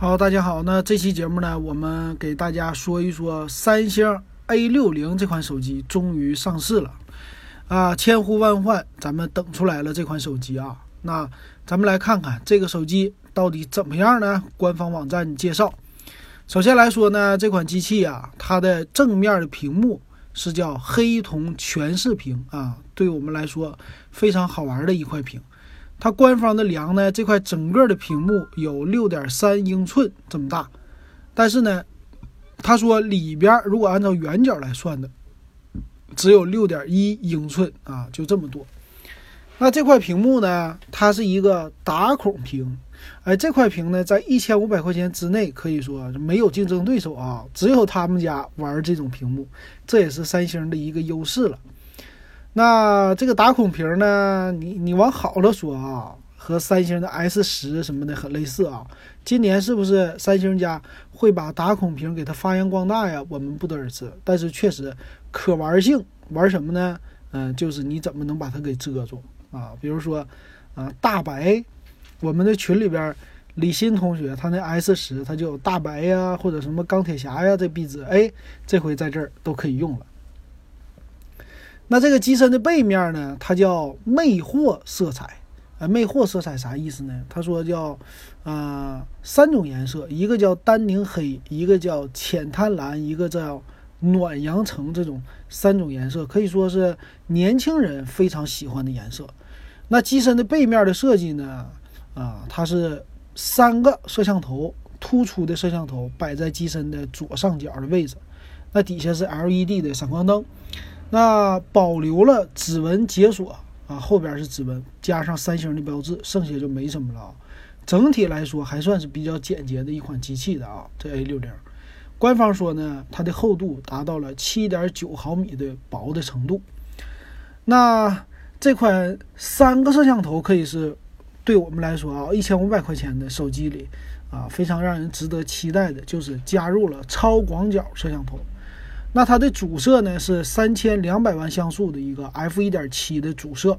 好，大家好，那这期节目呢，我们给大家说一说三星 A 六零这款手机终于上市了，啊，千呼万唤，咱们等出来了这款手机啊。那咱们来看看这个手机到底怎么样呢？官方网站介绍，首先来说呢，这款机器啊，它的正面的屏幕是叫黑铜全视屏啊，对我们来说非常好玩的一块屏。它官方的量呢，这块整个的屏幕有六点三英寸这么大，但是呢，他说里边如果按照圆角来算的，只有六点一英寸啊，就这么多。那这块屏幕呢，它是一个打孔屏，哎，这块屏呢，在一千五百块钱之内，可以说没有竞争对手啊，只有他们家玩这种屏幕，这也是三星的一个优势了。那这个打孔屏呢？你你往好了说啊，和三星的 S 十什么的很类似啊。今年是不是三星家会把打孔屏给它发扬光大呀？我们不得而知。但是确实可玩性，玩什么呢？嗯，就是你怎么能把它给遮住啊？比如说啊，大白，我们的群里边李欣同学他那 S 十他就有大白呀，或者什么钢铁侠呀这壁纸，哎，这回在这儿都可以用了。那这个机身的背面呢？它叫魅惑色彩，呃，魅惑色彩啥意思呢？他说叫，呃，三种颜色，一个叫丹宁黑，一个叫浅滩蓝，一个叫暖阳橙，这种三种颜色可以说是年轻人非常喜欢的颜色。那机身的背面的设计呢？啊，它是三个摄像头，突出的摄像头摆在机身的左上角的位置，那底下是 LED 的闪光灯。那保留了指纹解锁啊，后边是指纹加上三星的标志，剩下就没什么了啊。整体来说还算是比较简洁的一款机器的啊。这 A 六零，官方说呢，它的厚度达到了七点九毫米的薄的程度。那这款三个摄像头可以是对我们来说啊，一千五百块钱的手机里啊，非常让人值得期待的，就是加入了超广角摄像头。那它的主摄呢是三千两百万像素的一个 f 一点七的主摄，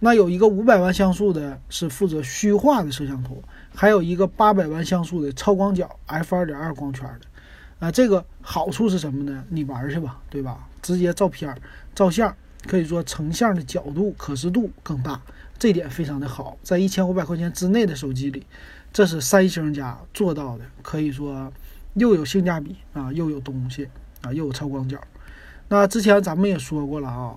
那有一个五百万像素的是负责虚化的摄像头，还有一个八百万像素的超广角 f 二点二光圈的。啊，这个好处是什么呢？你玩去吧，对吧？直接照片、照相，可以说成像的角度可视度更大，这点非常的好。在一千五百块钱之内的手机里，这是三星家做到的，可以说又有性价比啊，又有东西。啊，又有超广角。那之前咱们也说过了啊，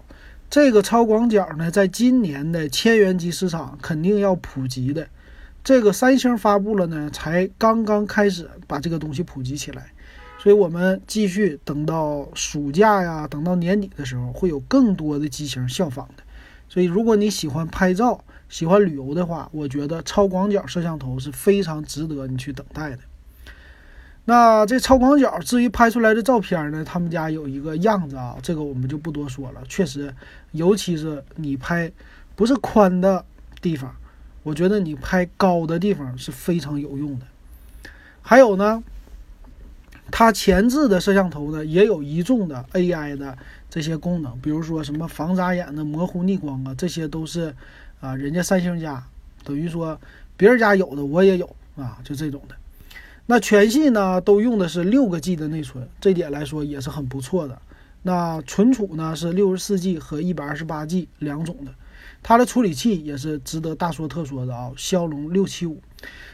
这个超广角呢，在今年的千元机市场肯定要普及的。这个三星发布了呢，才刚刚开始把这个东西普及起来，所以我们继续等到暑假呀，等到年底的时候，会有更多的机型效仿的。所以，如果你喜欢拍照、喜欢旅游的话，我觉得超广角摄像头是非常值得你去等待的。那这超广角，至于拍出来的照片呢？他们家有一个样子啊，这个我们就不多说了。确实，尤其是你拍不是宽的地方，我觉得你拍高的地方是非常有用的。还有呢，它前置的摄像头呢，也有一众的 AI 的这些功能，比如说什么防眨眼的、模糊逆光啊，这些都是啊，人家三星家等于说别人家有的我也有啊，就这种的。那全系呢都用的是六个 G 的内存，这点来说也是很不错的。那存储呢是六十四 G 和一百二十八 G 两种的，它的处理器也是值得大说特说的啊，骁龙六七五。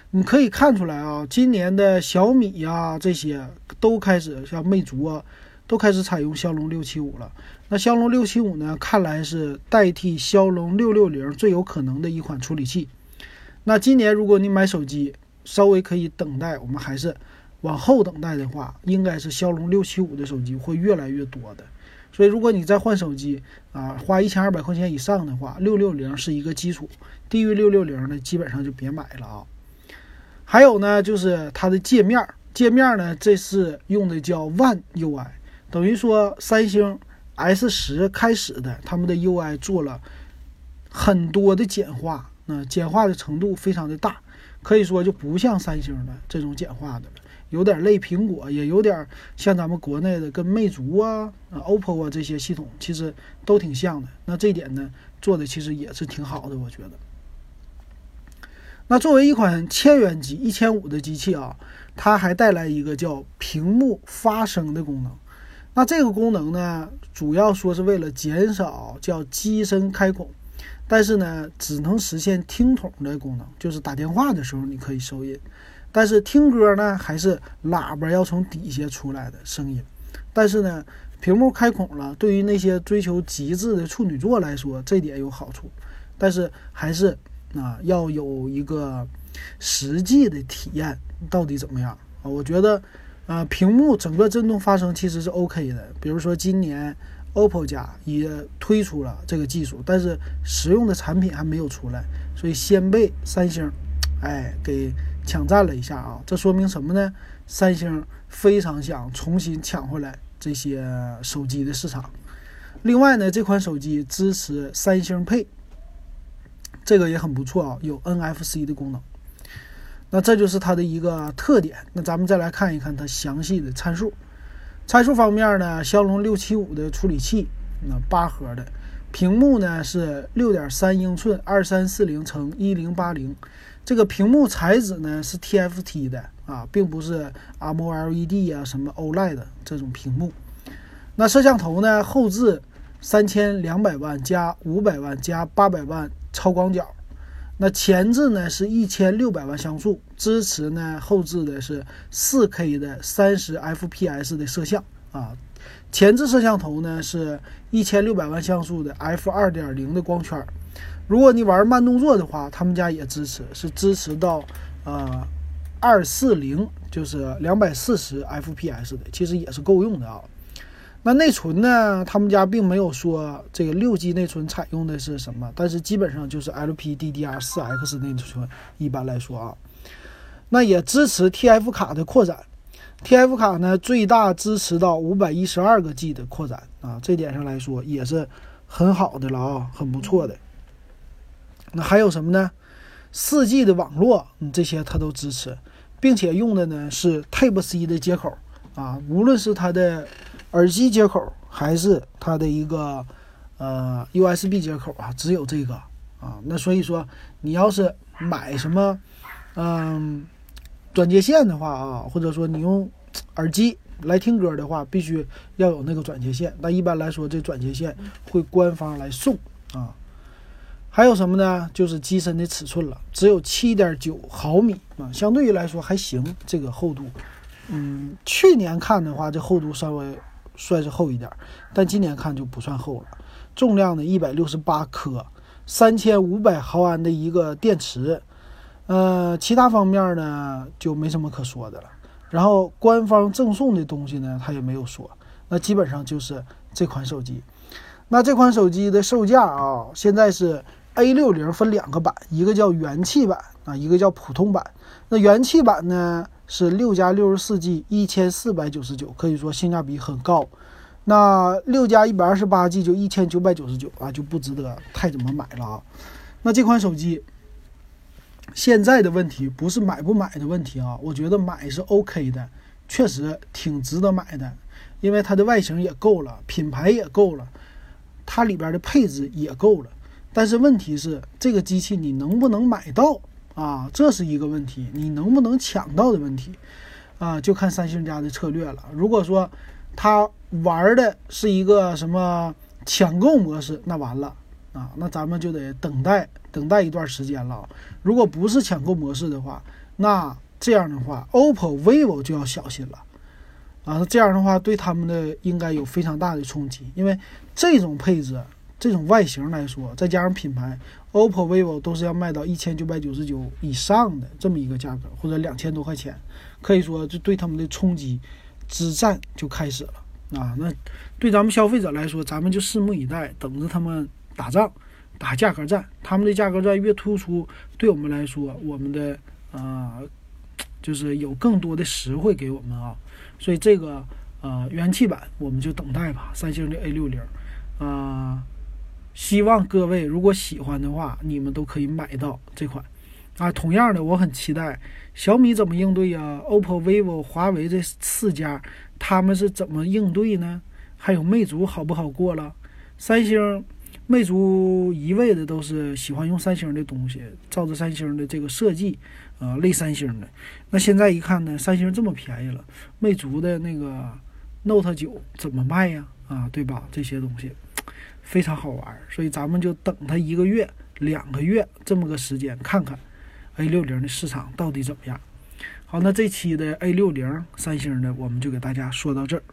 你可以看出来啊，今年的小米呀这些都开始像魅族啊，都开始采用骁龙六七五了。那骁龙六七五呢，看来是代替骁龙六六零最有可能的一款处理器。那今年如果你买手机，稍微可以等待，我们还是往后等待的话，应该是骁龙六七五的手机会越来越多的。所以，如果你再换手机啊，花一千二百块钱以上的话，六六零是一个基础，低于六六零呢，基本上就别买了啊。还有呢，就是它的界面，界面呢，这是用的叫 One UI，等于说三星 S 十开始的，他们的 UI 做了很多的简化，那简化的程度非常的大。可以说就不像三星的这种简化的了，有点类苹果，也有点像咱们国内的跟魅族啊、啊 OPPO 啊这些系统，其实都挺像的。那这点呢，做的其实也是挺好的，我觉得。那作为一款千元机，一千五的机器啊，它还带来一个叫屏幕发声的功能。那这个功能呢，主要说是为了减少叫机身开孔，但是呢，只能实现听筒的功能，就是打电话的时候你可以收音，但是听歌呢，还是喇叭要从底下出来的声音。但是呢，屏幕开孔了，对于那些追求极致的处女座来说，这点有好处，但是还是。啊，要有一个实际的体验，到底怎么样啊？我觉得，呃，屏幕整个震动发声其实是 OK 的。比如说今年 OPPO 家也推出了这个技术，但是实用的产品还没有出来，所以先被三星，哎，给抢占了一下啊。这说明什么呢？三星非常想重新抢回来这些手机的市场。另外呢，这款手机支持三星配。这个也很不错啊，有 NFC 的功能。那这就是它的一个特点。那咱们再来看一看它详细的参数。参数方面呢，骁龙六七五的处理器，那八核的屏幕呢是六点三英寸，二三四零乘一零八零。这个屏幕材质呢是 TFT 的啊，并不是 AMOLED 啊什么 OLED 这种屏幕。那摄像头呢，后置三千两百万加五百万加八百万。超广角，那前置呢是一千六百万像素，支持呢后置的是四 K 的三十 FPS 的摄像啊。前置摄像头呢是一千六百万像素的 f 二点零的光圈。如果你玩慢动作的话，他们家也支持，是支持到呃二四零，就是两百四十 FPS 的，其实也是够用的啊。那内存呢？他们家并没有说这个六 G 内存采用的是什么，但是基本上就是 LPDDR4X 内存。一般来说啊，那也支持 TF 卡的扩展。TF 卡呢，最大支持到五百一十二个 G 的扩展啊，这点上来说也是很好的了啊，很不错的。那还有什么呢？四 G 的网络，嗯，这些它都支持，并且用的呢是 Type C 的接口啊，无论是它的。耳机接口还是它的一个呃 USB 接口啊，只有这个啊。那所以说，你要是买什么嗯转接线的话啊，或者说你用耳机来听歌的话，必须要有那个转接线。那一般来说，这转接线会官方来送啊。还有什么呢？就是机身的尺寸了，只有七点九毫米啊，相对于来说还行。这个厚度，嗯，去年看的话，这厚度稍微。算是厚一点，但今年看就不算厚了。重量呢，一百六十八克，三千五百毫安的一个电池。呃，其他方面呢就没什么可说的了。然后官方赠送的东西呢，他也没有说。那基本上就是这款手机。那这款手机的售价啊，现在是 A 六零分两个版，一个叫元气版啊，一个叫普通版。那元气版呢？是六加六十四 G，一千四百九十九，可以说性价比很高。那六加一百二十八 G 就一千九百九十九啊，就不值得太怎么买了啊。那这款手机现在的问题不是买不买的问题啊，我觉得买是 OK 的，确实挺值得买的，因为它的外形也够了，品牌也够了，它里边的配置也够了。但是问题是，这个机器你能不能买到？啊，这是一个问题，你能不能抢到的问题，啊，就看三星家的策略了。如果说他玩的是一个什么抢购模式，那完了啊，那咱们就得等待等待一段时间了。如果不是抢购模式的话，那这样的话，OPPO、vivo 就要小心了啊。这样的话，对他们的应该有非常大的冲击，因为这种配置。这种外形来说，再加上品牌，OPPO、vivo 都是要卖到一千九百九十九以上的这么一个价格，或者两千多块钱，可以说就对他们的冲击之战就开始了啊！那对咱们消费者来说，咱们就拭目以待，等着他们打仗，打价格战。他们的价格战越突出，对我们来说，我们的啊，就是有更多的实惠给我们啊。所以这个呃元气版，我们就等待吧。三星的 A 六零啊。希望各位如果喜欢的话，你们都可以买到这款，啊，同样的，我很期待小米怎么应对呀？OPPO、vivo、华为这四家他们是怎么应对呢？还有魅族好不好过了？三星魅族一味的都是喜欢用三星的东西，照着三星的这个设计，啊，类三星的。那现在一看呢，三星这么便宜了，魅族的那个 Note 九怎么卖呀？啊，对吧？这些东西非常好玩，所以咱们就等它一个月、两个月这么个时间，看看 A 六零的市场到底怎么样。好，那这期的 A 六零三星的我们就给大家说到这儿。